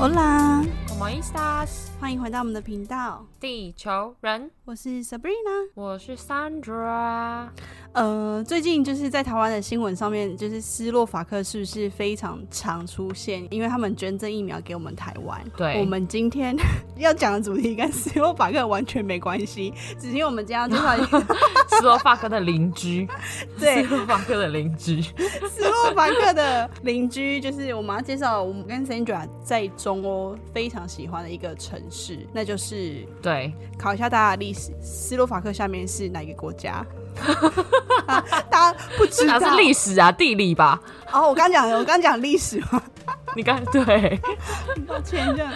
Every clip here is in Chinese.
Hola，¿Cómo estás？欢迎回到我们的频道，地球人，我是 Sabrina。我是 Sandra。呃，最近就是在台湾的新闻上面，就是斯洛伐克是不是非常常出现？因为他们捐赠疫苗给我们台湾。对我们今天 要讲的主题跟斯洛伐克完全没关系，只是因为我们今天要介绍一个 斯洛伐克的邻居，对斯洛伐克的邻居，斯洛伐克的邻居，就是我们要介绍我们跟 Sandra 在中欧非常喜欢的一个城市，那就是对，考一下大家的历史，斯洛伐克下面是哪个国家？啊大家不知道。是历史啊，地理吧？哦，我刚讲，我刚讲历史。嘛，你刚对，抱歉，这样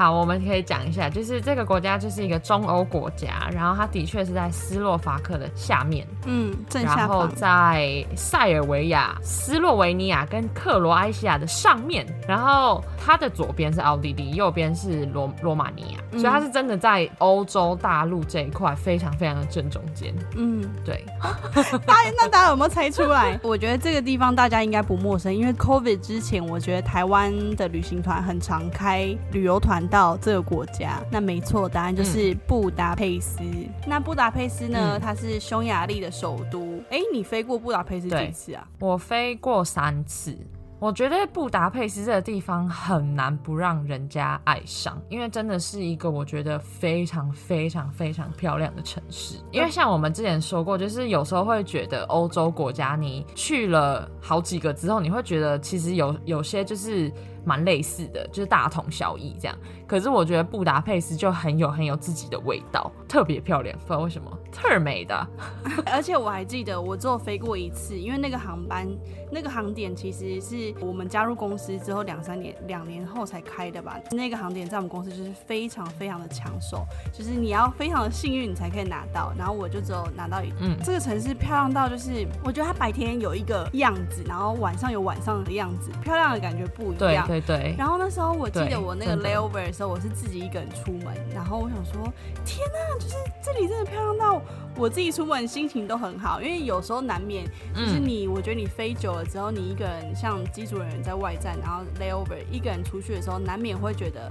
好，我们可以讲一下，就是这个国家就是一个中欧国家，然后它的确是在斯洛伐克的下面，嗯，正下然后，在塞尔维亚、斯洛维尼亚跟克罗埃西亚的上面，然后它的左边是奥地利，右边是罗罗马尼亚，嗯。所以它是真的在欧洲大陆这一块非常非常的正中间。嗯，对，大家那大家有没有猜出来？我觉得这个地方大家应该不陌生，因为 COVID 之前，我觉得台湾的旅行团很常开旅游团到这个国家。那没错，答案就是布达佩斯。那布达佩斯呢，嗯它是匈牙利的首都。哎、你飞过布达佩斯几次啊？我飞过三次。我觉得布达佩斯这个地方很难不让人家爱上，因为真的是一个我觉得非常非常非常漂亮的城市。因为像我们之前说过，就是有时候会觉得欧洲国家你去了好几个之后，你会觉得其实有有些就是蛮类似的，就是大同小异这样。可是我觉得布达佩斯就很有很有自己的味道，特别漂亮，不知道为什么，特美的。而且我还记得，我只有飞过一次，因为那个航班、那个航点其实是我们加入公司之后两三年、两年后才开的吧。那个航点在我们公司就是非常非常的抢手，就是你要非常的幸运你才可以拿到。然后我就只有拿到一。嗯这个城市漂亮到就是，我觉得它白天有一个样子，然后晚上有晚上的样子，漂亮的感觉不一样。对对，然后那时候我记得我那个 layover 的时候，我是自己一个人出门，然后我想说，天呐，就是这里真的漂亮到我自己出门心情都很好，因为有时候难免就是嗯。你，我觉得你飞久了之后，你一个人像机组人员在外站，然后 layover 一个人出去的时候，难免会觉得。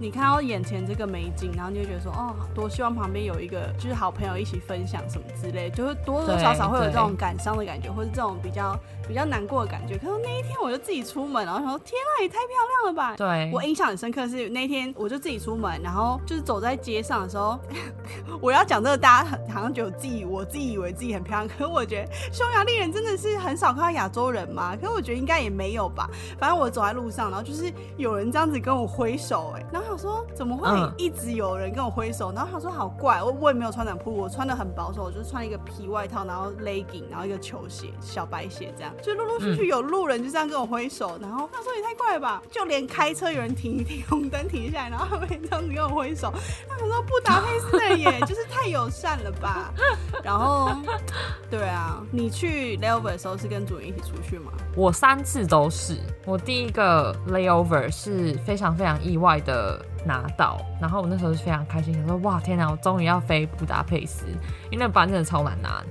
你看到眼前这个美景，然后你就觉得说，哦，多希望旁边有一个就是好朋友一起分享什么之类，就是多多少少会有这种感伤的感觉，或是这种比较比较难过的感觉。可是那一天我就自己出门，然后想说，天啊，也太漂亮了吧！对，我印象很深刻是那天我就自己出门，然后就是走在街上的时候，我要讲这个，大家好像觉得我自己我自己以为自己很漂亮，可是我觉得匈牙利人真的是很少看到亚洲人嘛，可是我觉得应该也没有吧。反正我走在路上，然后就是有人这样子跟我挥手、哎，然后想说怎么会嗯一直有人跟我挥手，然后想说好怪，我我也没有穿短裤，我穿的很保守，我就穿一个皮外套，然后 legging，然后一个球鞋，小白鞋这样，就陆陆续续有路人就这样跟我挥手，然后他说也太怪了吧，就连开车有人停一停红灯停下来，然后他们也这样子跟我挥手，他们说布达佩斯的就是太友善了吧，然后对啊，你去 layover 的时候是跟主人一起出去吗？我三次都是，我第一个 layover 是非常非常意外的拿到，然后我那时候是非常开心，想说哇天哪，我终于要飞布达佩斯，因为那班真的超难拿的。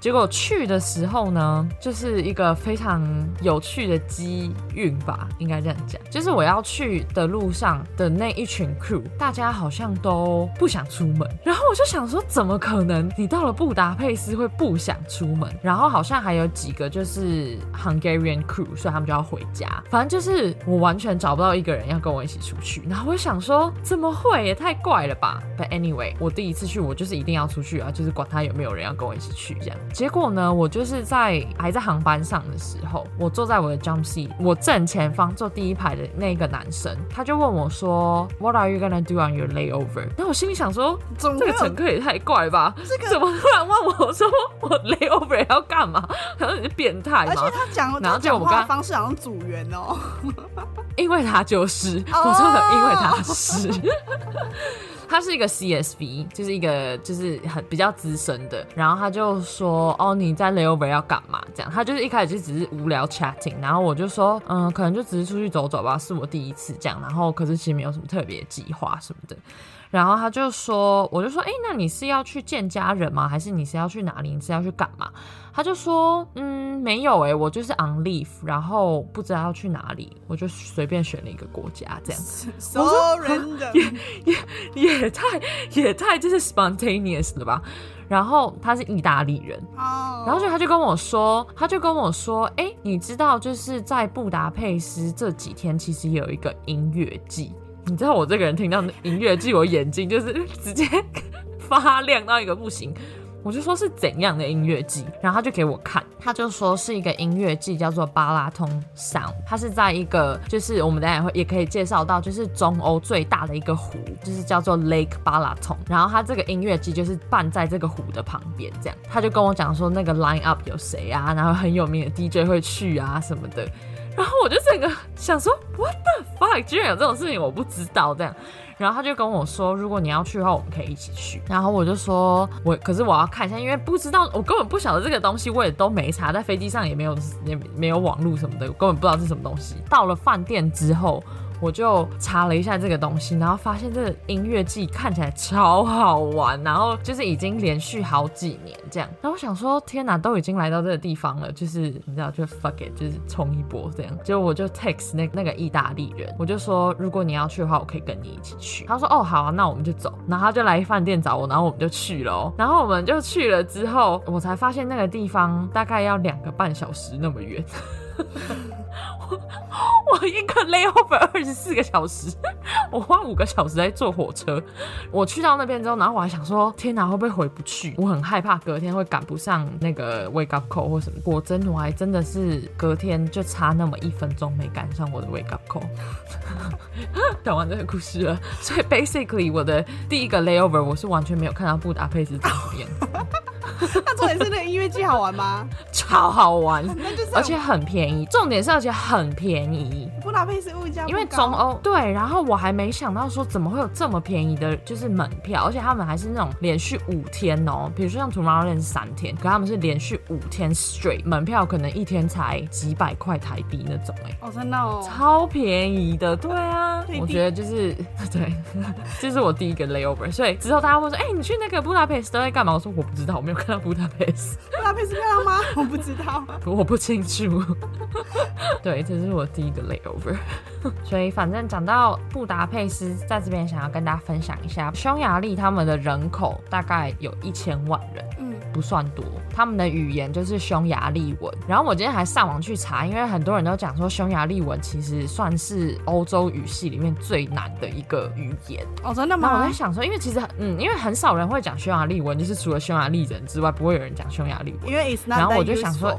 结果去的时候呢，就是一个非常有趣的机运吧，应该这样讲。就是我要去的路上的那一群 crew，大家好像都不想出门，然后我就想说，怎么可能？你到了布达佩斯会不想出门？然后好像还有几个就是 Hungarian crew，所以他们就要回家。反正就是我完全找不到一个人要跟我一起出去。然后我想说，怎么会？也太怪了吧？But anyway，我第一次去，我就是一定要出去啊，就是管他有没有人要跟我一起去这样。结果呢，我就是在还在航班上的时候，我坐在我的 jump seat，我正前方坐第一排的那个男生，他就问我说，What are you gonna do on your layover？然后我心里想说，这个乘客也太怪吧？这个怎么突然问我说我 layover 要干嘛？然后你是变态而且？他讲然后他讲我刚方式好像组员哦、因为他就是，哦我说的，因为他是。他是一个 CSV，就是一个就是很比较资深的，然后他就说哦你在 layover 要干嘛？这样，他就是一开始就只是无聊 chatting，然后我就说嗯可能就只是出去走走吧，是我第一次这样，然后可是其实没有什么特别计划什么的。然后他就说，我就说，哎、那你是要去见家人吗？还是你是要去哪里？你是要去干嘛？他就说，嗯，没有哎、我就是 on leave，然后不知道要去哪里，我就随便选了一个国家这样。so random，也太也太就是 spontaneous 了吧？然后他是意大利人，哦，然后就他就跟我说，他就跟我说，哎、你知道就是在布达佩斯这几天其实有一个音乐季。你知道我这个人听到音乐季，我眼睛就是直接 发亮到一个不行。我就说是怎样的音乐季，然后他就给我看，他就说是一个音乐季，叫做巴拉通 Sound，它是在一个就是我们等下也会也可以介绍到，就是中欧最大的一个湖，就是叫做 Lake 巴拉通，然后它这个音乐季就是办在这个湖的旁边，这样。他就跟我讲说那个 line up 有谁啊，然后很有名的 DJ 会去啊什么的，然后我就整个想说 What the fuck，居然有这种事情我不知道这样。然后他就跟我说，如果你要去的话，我们可以一起去。然后我就说，我可是我要看一下，因为不知道，我根本不晓得这个东西，我也都没查，在飞机上也没有也没有网络什么的，我根本不知道是什么东西。到了饭店之后。我就查了一下这个东西，然后发现这个音乐季看起来超好玩，然后就是已经连续好几年这样。然后我想说，天哪，都已经来到这个地方了，就是你知道，就 fuck it，就是冲一波这样。结果我就 text 那那个意大利人，我就说，如果你要去的话，我可以跟你一起去。他说，哦，好啊，那我们就走。然后他就来饭店找我，然后我们就去了。然后我们就去了之后，我才发现那个地方大概要两个半小时那么远。我一个 layover 二十四个小时，我花五个小时在坐火车。我去到那边之后，然后我还想说，天哪，会不会回不去？我很害怕隔天会赶不上那个 wake up call 或什么。果真，我还真的是隔天就差那么一分钟没赶上我的 wake up call。讲完这个故事了，所以 basically 我的第一个 layover 我是完全没有看到布达佩斯长什么样，那重点是那个音乐季好玩吗？超好玩，那就是而且很便宜。重点是而且很便宜。布达佩斯物价因为中欧对，然后我还没想到说怎么会有这么便宜的，就是门票，而且他们还是那种连续五天哦，比如说像 Tomorrowland 是三天，可他们是连续五天 straight，门票可能一天才几百块台币那种、哎。哦，真的哦，超便宜的，对啊，我觉得就是 对，这是我第一个 layover，所以之后大家会说，哎、你去那个布达佩斯都在干嘛？我说我不知道，我没有看到布达佩斯，布达佩斯漂亮吗？我不知道。我不清楚。对，这是我第一个 layover。所以反正讲到布达佩斯，在这边想要跟大家分享一下，匈牙利他们的人口大概有一千万人。嗯，不算多，他们的语言就是匈牙利文。然后我今天还上网去查，因为很多人都讲说匈牙利文其实算是欧洲语系里面最难的一个语言。哦，真的吗我在？想说，因为其实嗯，因为很少人会讲匈牙利文，就是除了匈牙利人之外，不会有人讲匈牙利文。因为 it's not 然后我就想说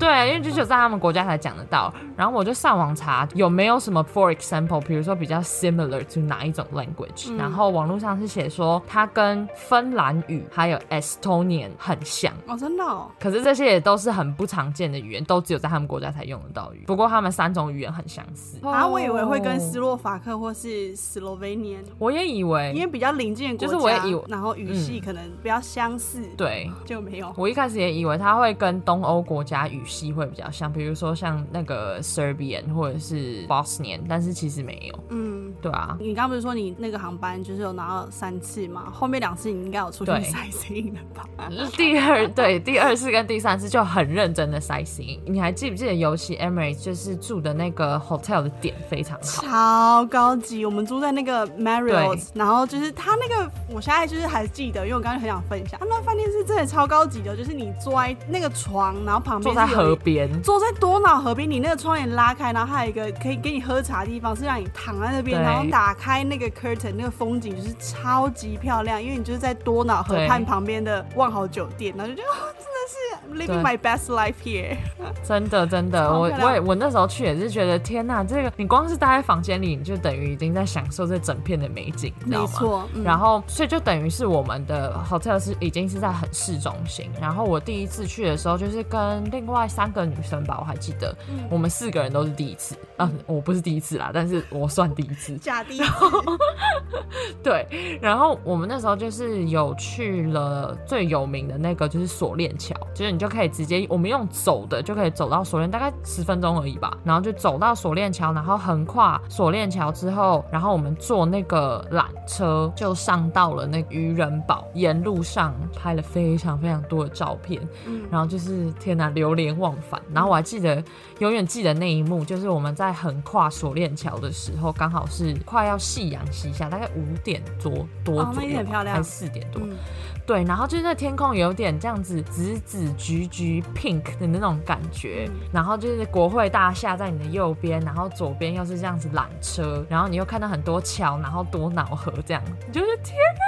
对，因为就只有在他们国家才讲得到。然后我就上网查有没有什么，for example，比如说比较 similar to 哪一种 language、嗯然后网络上是写说它跟芬兰语还有 Estonian 很像。哦，真的哦，可是这些也都是很不常见的语言，都只有在他们国家才用得到语。不过他们三种语言很相似。啊，我以为会跟斯哦洛伐克或是斯洛维尼，我也以为，因为比较邻近的国家，就是我也以为然后语系可能比较相似，，对。就没有。我一开始也以为他会跟东欧国家语系会比较像，比如说像那个 Serbian 或者是 Bosnian，但是其实没有。嗯，对啊，你刚刚不是说你那个航班就是有拿到三次吗？后面两次你应该有出去对 sightseeing 的吧？第二对第二次跟第三次就很认真的 sightseeing。你还记不记得尤其 Emirates 就是住的那个 hotel 的点非常好？超高级，我们住在那个 Marriott，然后就是他那个，我现在就是还记得，因为我刚刚很想分享，他那饭店是真的超高级的，就是你坐在那个床，然后旁边坐在河边，坐在多瑙河边，你那个窗帘拉开，然后还有一个可以给你喝茶的地方，是让你躺在那边，然后打开那个 curtain，那个风景就是超级漂亮，因为你就是在多瑙河畔旁边的万豪酒店，然后就觉得哦，真的是 living my best life here。真的真的，我我也我那时候去也是觉得天呐，这个你光是待在房间里，你就等于已经在享受这整片的美景，你知道吗？没错，嗯然后，所以就等于是我们的 hotel 是已经是在很市中心。然后我第一次去的时候，就是跟另外三个女生吧，我还记得，嗯我们四个人都是第一次。啊，我不是第一次啦，但是我算第一次。假第一次，对，然后我们那时候就是有去了最有名的那个，就是锁链桥。就是你就可以直接我们用走的就可以走到锁链，大概十分钟而已吧。然后就走到锁链桥，然后横跨锁链桥之后，然后我们坐那个缆车就上到了那个渔人堡，沿路上拍了非常非常多的照片，嗯然后就是天哪，流连忘返。然后我还记得，永远记得那一幕，就是我们在横跨锁链桥的时候，刚好是快要夕阳西下，大概五点多多哦那左右吧，一点漂亮。还是四点多。嗯。对，然后就是那天空有点这样子紫紫橘橘 pink 的那种感觉，嗯。然后就是国会大厦在你的右边，然后左边又是这样子缆车，然后你又看到很多桥，然后多瑙河这样，你就是天哪，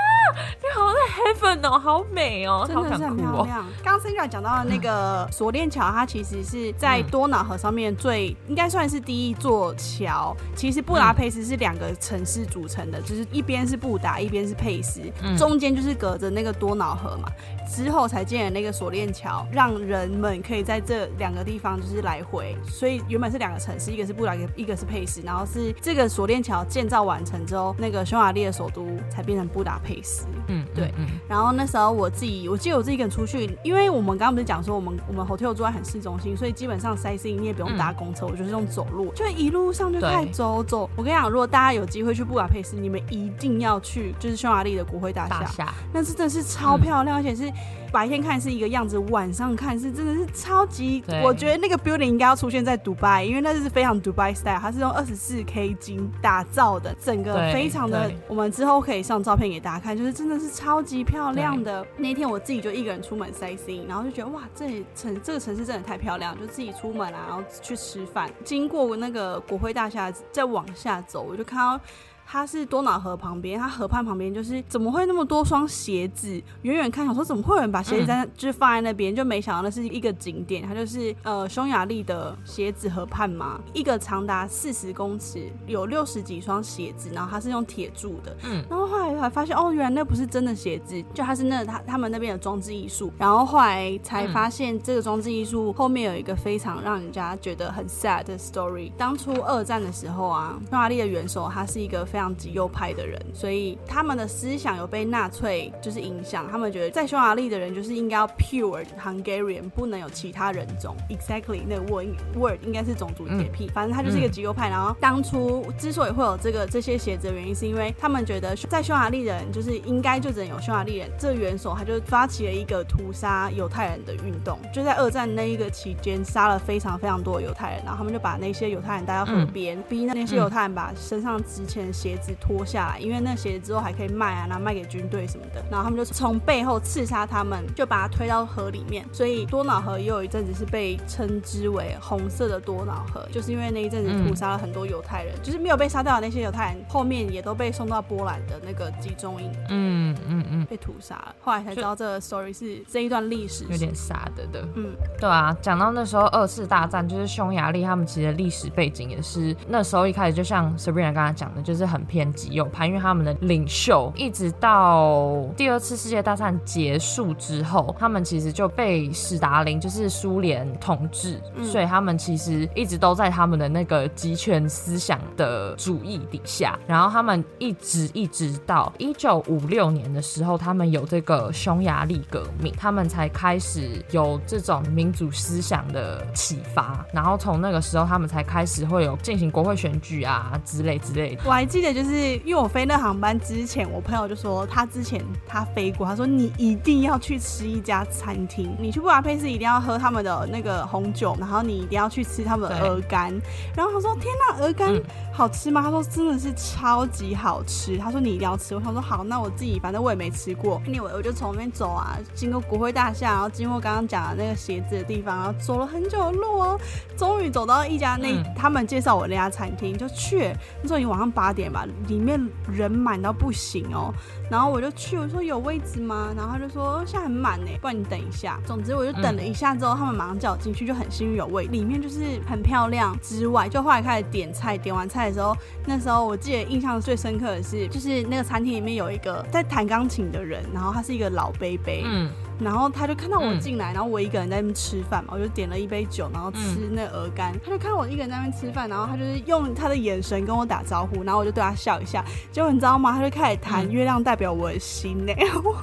你好像 heaven 哦，好美哦，好真的是很。漂亮。刚刚 Sandra 讲到的那个 锁链桥，它其实是在嗯多瑙河上面最应该算是第一座桥。其实布达佩斯是两个城市组成的，就是一边是布达，一边是佩斯，嗯中间就是隔着那个多瑙河嘛。之后才建了那个锁链桥，让人们可以在这两个地方就是来回。所以原本是两个城市，一个是布达，一个一个是佩斯。然后是这个锁链桥建造完成之后，那个匈牙利的首都才变成布达佩斯。嗯，对嗯，然后那时候我自己，我记得我自己一个人出去，因为我们刚刚不是讲说我们我们 hotel 住在很市中心，所以基本上 sightseeing 你也不用搭公车，我就是用走路，就一路上就开走走。我跟你讲，如果大家有机会去布达佩斯，你们一定要去，就是匈牙利的国会大厦，大厦，那是真的是超漂亮，而且是白天看是一个样子，晚上看是真的是超级。我觉得那个 building 应该要出现在 Dubai，，因为那是非常 Dubai style，它是用二十四 K 金打造的，整个非常的。我们之后可以上照片给大家看，就是真的是超级漂亮的。那天我自己就一个人出门 sightseeing，然后就觉得哇，这里城这个城市真的太漂亮，就自己出门啊，然后去吃饭，经过那个国会大厦，再往下走，我就看到。它是多瑙河旁边，它河畔旁边就是怎么会那么多双鞋子？远远看想说怎么会有人把鞋子在、就是放在那边，就没想到那是一个景点，它就是呃匈牙利的鞋子河畔嘛，一个长达四十公尺，有六十几双鞋子，然后它是用铁铸的，嗯。然后后来才发现哦，原来那不是真的鞋子，就它是那他他们那边的装置艺术，然后后来才发现这个装置艺术后面有一个非常让人家觉得很 sad 的 story。当初二战的时候啊，匈牙利的元首他是一个非常极右派的人，所以他们的思想有被纳粹就是影响，他们觉得在匈牙利的人就是应该要 pure Hungarian，不能有其他人种。Exactly 那个 word word 应该是种族洁癖，反正他就是一个极右派。然后当初之所以会有这个这些鞋子的原因，是因为他们觉得在匈牙利人就是应该就只能有匈牙利人。这个元首他就发起了一个屠杀犹太人的运动，就在二战那一个期间杀了非常非常多的犹太人，然后他们就把那些犹太人带到河边，逼那些犹太人把身上值钱的鞋子脱下来，因为那鞋子之后还可以卖啊，然后卖给军队什么的。然后他们就从背后刺杀他们，就把他推到河里面。所以多瑙河也有一阵子是被称之为红色的多瑙河，就是因为那一阵子屠杀了很多犹太人，就是没有被杀掉的那些犹太人，后面也都被送到波兰的那个集中营嗯嗯嗯，被屠杀了。后来才知道这个 story 是这一段历史有点傻的的。嗯对啊，讲到那时候二次大战，就是匈牙利他们其实历史背景也是那时候一开始就像 Sabrina 刚才讲的，就是很偏激右派，因为他们的领袖一直到第二次世界大战结束之后，他们其实就被史达林就是苏联统治，嗯所以他们其实一直都在他们的那个集权思想的主义底下，然后他们一直一直到一九五六年的时候，他们有这个匈牙利革命，他们才开始有这种民主思想的启发，然后从那个时候，他们才开始会有进行国会选举啊之类之类的。我还记得，就是因为我飞那航班之前，我朋友就说他之前他飞过，他说你一定要去吃一家餐厅，你去布达佩斯一定要喝他们的那个红酒，然后你一定要去吃他们的鹅肝。然后他说天呐，鹅肝嗯好吃吗？他说真的是超级好吃。他说你一定要吃。我想说好，那我自己反正我也没吃过。anyway，我就从那边走啊，经过国会大厦，然后经过刚刚讲的那个鞋子的地方，然后走了很久的路哦，终于走到一家那、嗯他们介绍我那家餐厅，就去。那时候已经晚上八点吧，里面人满到不行哦。然后我就去，我说有位置吗？然后他就说现在很满呢，不然你等一下。总之我就等了一下之后，他们马上叫我进去，就很幸运有位。里面就是很漂亮之外，就后来开始点菜，点完菜的时候，那时候我记得印象最深刻的是，就是那个餐厅里面有一个在弹钢琴的人，然后他是一个老杯杯，嗯，然后他就看到我嗯进来，然后我一个人在那边吃饭嘛，我就点了一杯酒，然后吃那鹅肝。他就看我一个人在那边吃饭，然后他就是用他的眼神跟我打招呼，然后我就对他笑一下。结果你知道吗？他就开始弹《嗯月亮代表我的心》呢。我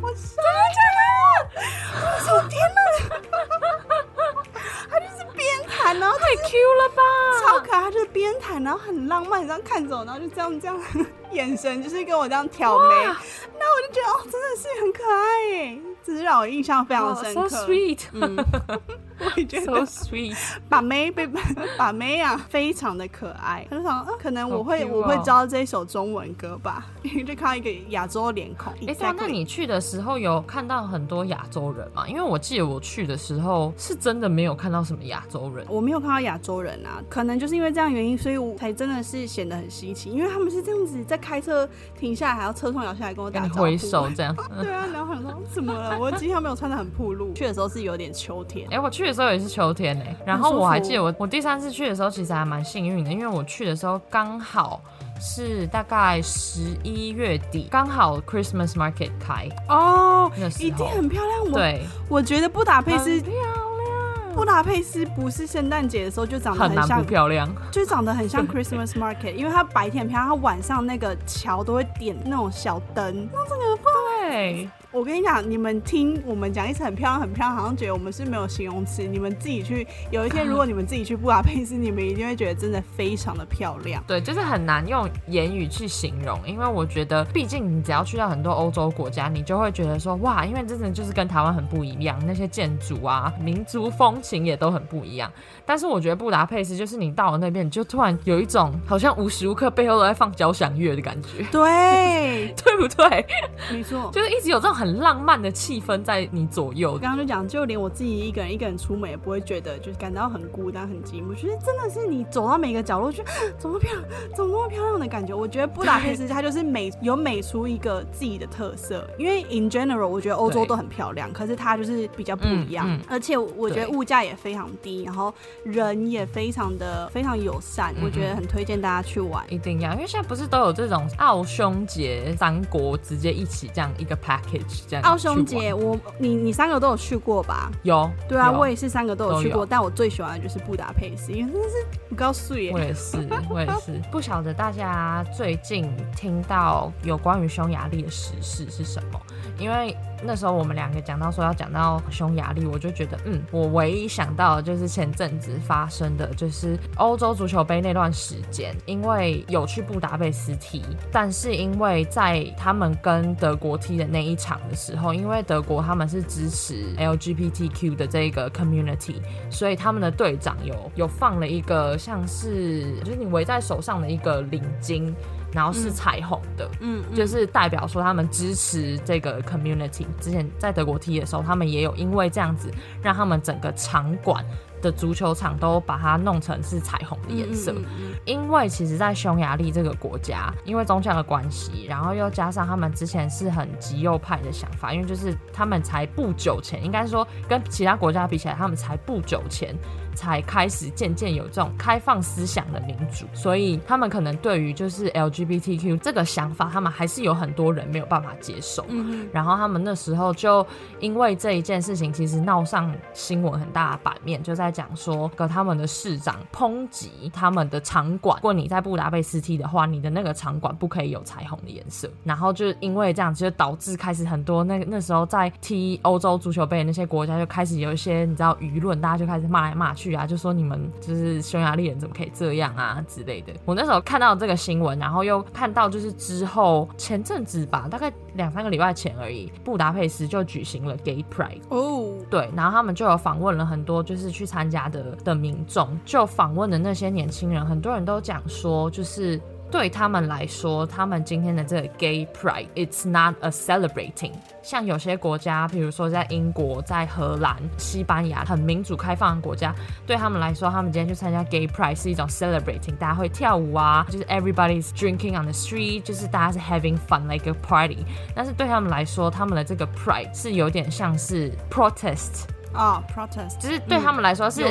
我傻我说天哪，他就是边弹，然后太 Q 了吧？他就是边弹，然后很浪漫，这样看着我，然后就这样这样，眼神就是跟我这样挑眉，那我就觉得哦，真的是很可爱耶，只是让我印象非常深刻。，so sweet，嗯，so 得 sweet，把妹被 把妹啊，非常的可爱。他就想，嗯，可能我会、哦我会知道这一首中文歌吧，因 为就看到一个亚洲脸孔。哎、对啊，那你去的时候有看到很多亚洲人吗？因为我记得我去的时候是真的没有看到什么亚洲人。我没有看到亚洲人啊，可能就是因为这样原因，所以我才真的是显得很稀奇，因为他们是这样子在开车停下来，还要车窗摇下来跟我打招呼。跟你挥手这样，对啊，然后想说怎么了？我今天没有穿的很暴露，去的时候是有点秋天哎、。我去的时候也是秋天呢、然后我还记得我我第三次去的时候其实还蛮幸运的，因为我去的时候刚好是大概十一月底，刚好 Christmas Market 开哦，那时候，一定很漂亮。我对，我觉得布达佩斯很漂亮，布达佩斯不是圣诞节的时候就长得很像不漂亮。就长得很像 Christmas Market，因为它白天很漂亮，它晚上那个桥都会点那种小灯。对，我跟你讲，你们听我们讲一次很漂亮，很漂亮，好像觉得我们是没有形容词。你们自己去，有一天如果你们自己去布达佩斯，你们一定会觉得真的非常的漂亮。对，就是很难用言语去形容，因为我觉得，毕竟你只要去到很多欧洲国家，你就会觉得说，哇，因为真的就是跟台湾很不一样，那些建筑啊、民族风情也都很不一样。但是我觉得布达佩斯就是你到了那边，你就突然有一种好像无时无刻背后都在放交响乐的感觉，对，对不对？没错。就是一直有这种很浪漫的气氛在你左右我。刚刚就讲，就连我自己一个人一个人出门，也不会觉得就是感到很孤单、很寂寞。觉得真的是你走到每个角落，去怎么漂亮，怎么那么漂亮的感觉。我觉得布达佩斯它就是美，有美出一个自己的特色。因为 in general，我觉得欧洲都很漂亮，可是它就是比较不一样。嗯嗯而且我觉得物价也非常低，然后人也非常的非常友善，嗯我觉得很推荐大家去玩。一定要，因为现在不是都有这种奥匈节三国直接一起这样一个 package 这样。奥匈节，我你你三个都有去过吧？有，对啊，我也是三个都有去过，但我最喜欢的就是布达佩斯，因为真的是不告诉耶我。也是，我也是。不晓得大家最近听到有关于匈牙利的时事是什么？因为那时候我们两个讲到说要讲到匈牙利，我就觉得，嗯，我唯一想到的就是前阵子发生的，就是欧洲足球杯那段时间，因为有去布达佩斯踢，但是因为在他们跟德国踢的那一场的时候，因为德国他们是支持 LGBTQ 的这个 community，所以他们的队长有有放了一个像是就是你围在手上的一个领巾，然后是彩虹的，嗯，嗯就是代表说他们支持这个 community。之前在德国踢的时候，他们也有因为这样子，让他们整个场馆的足球场都把它弄成是彩虹的颜色。因为其实，在匈牙利这个国家，因为宗教的关系，然后又加上他们之前是很极右派的想法，因为就是他们才不久前，应该说跟其他国家比起来，他们才不久前才开始渐渐有这种开放思想的民主，所以他们可能对于就是 LGBTQ 这个想法，他们还是有很多人没有办法接受。嗯然后他们那时候就因为这一件事情，其实闹上新闻很大的版面，就在讲说，跟他们的市长抨击他们的场馆。如果你在布达佩斯踢的话，你的那个场馆不可以有彩虹的颜色。然后就因为这样，就导致开始很多那个那时候在踢欧洲足球杯的那些国家就开始有一些你知道舆论，大家就开始骂来骂去啊，就说你们就是匈牙利人怎么可以这样啊之类的。我那时候看到这个新闻，然后又看到就是之后前阵子吧，大概两三个礼拜前而已，布达佩斯就举行了 Gay Pride。哦，对，然后他们就有访问了很多就是去参加的的民众，就访问的那些年轻人，很多人都讲说，就是对他们来说，他们今天的这个 Gay Pride，it's not a celebrating。像有些国家，比如说在英国、在荷兰、西班牙，很民主开放的国家，对他们来说，他们今天去参加 Gay Pride 是一种 celebrating，大家会跳舞啊，就是 everybody's drinking on the street，就是大家是 having fun like a party。但是对他们来说，他们的这个 Pride 是有点像是 protest，啊，protest，只是对他们来说是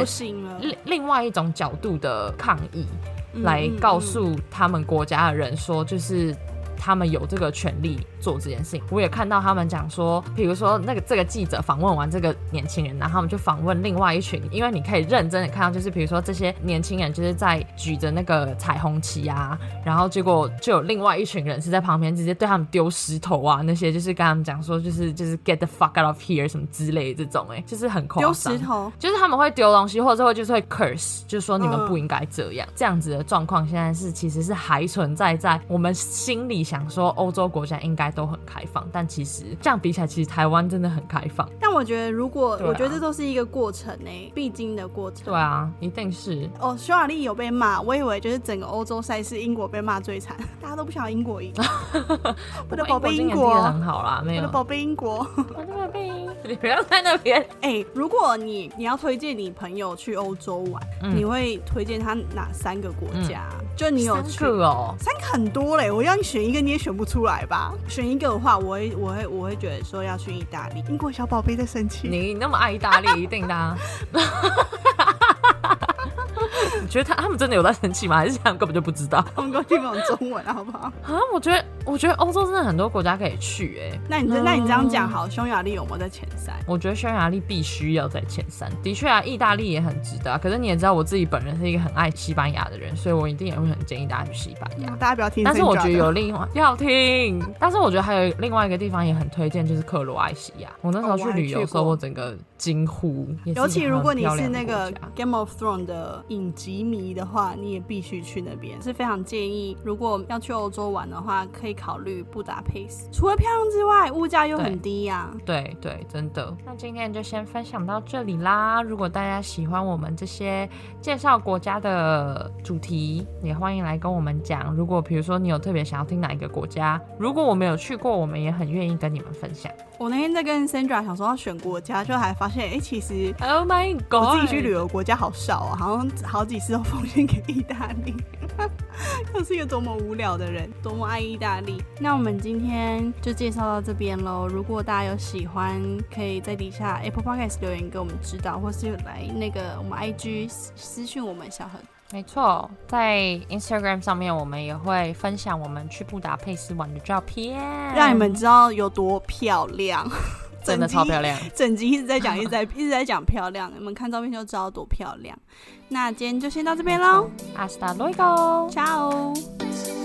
另另外一种角度的抗议，嗯来告诉他们国家的人说，就是他们有这个权利做这件事情。我也看到他们讲说，比如说那个这个记者访问完这个年轻人，然后他们就访问另外一群，因为你可以认真的看到，就是比如说这些年轻人就是在举着那个彩虹旗啊，然后结果就有另外一群人是在旁边直接对他们丢石头啊，那些就是跟他们讲说，就是就是 get the fuck out of here 什么之类这种、哎，就是很夸丢。石头，就是他们会丢东西，或者会就是会 curse，就是说你们不应该这样。这样子的状况现在是其实是还存在在我们心里想说欧洲国家应该都很开放，但其实这样比起来，其实台湾真的很开放。但我觉得如果、啊我觉得这都是一个过程呢、必经的过程。对啊，一定是。哦，匈牙利有被骂，我以为就是整个欧洲赛事英国被骂最惨，大家都不想要英国赢。我的宝贝英国，很好啦，没有我的。宝贝英国。我的宝贝，你不要在那边。哎、如果你你要推荐你朋友去欧洲玩，嗯你会推荐他哪三个国家？就你有去三个哦，三个很多嘞，我要你选一个你也选不出来吧？选一个的话，我会我会我会觉得说要去意大利。英国小宝贝在生气，你那么爱意大利，一定的、啊。你觉得他他们真的有在生气吗？还是他们根本就不知道他们给我听不懂中文好不好？啊？我觉得，我觉得欧洲真的很多国家可以去、哎，那你这那你这样讲好，匈牙利有没有在前三？我觉得匈牙利必须要在前三。的确啊，意大利也很值得啊。可是你也知道，我自己本人是一个很爱西班牙的人，所以我一定也会很建议大家去西班牙。大家不要听。但是我觉得有另外要听，但是我觉得还有另外一个地方也很推荐，就是克罗埃西亚。我那时候去旅游的时候，哦我整个惊呼。尤其如果你是那个 Game of Thrones 的影集迷的话，你也必须去那边。是非常建议，如果要去欧洲玩的话，可以考虑布达佩斯。除了漂亮之外，物价又很低呀、对对，真的。那今天就先分享到这里啦。如果大家喜欢我们这些介绍国家的主题，也欢迎来跟我们讲。如果比如说你有特别想要听哪一个国家，如果我们有去过，我们也很愿意跟你们分享。我那天在跟 Sandra 想说要选国家，就还发现，哎、其实 Oh my god！我自己去旅游国家好少啊，好像好几次都奉献给意大利。又是一个多么无聊的人，多么爱意大利。那我们今天就介绍到这边喽。如果大家有喜欢，可以在底下 Apple Podcast 留言给我们知道，或是来那个我们 IG 私私讯我们小恒。没错，在 Instagram 上面我们也会分享我们去布达佩斯玩的照片，让你们知道有多漂亮。真的超漂亮。整集一直在讲，一直在一直在讲漂亮，你们看照片就知道多漂亮。那今天就先到这边喽，Hasta luego。，ciao。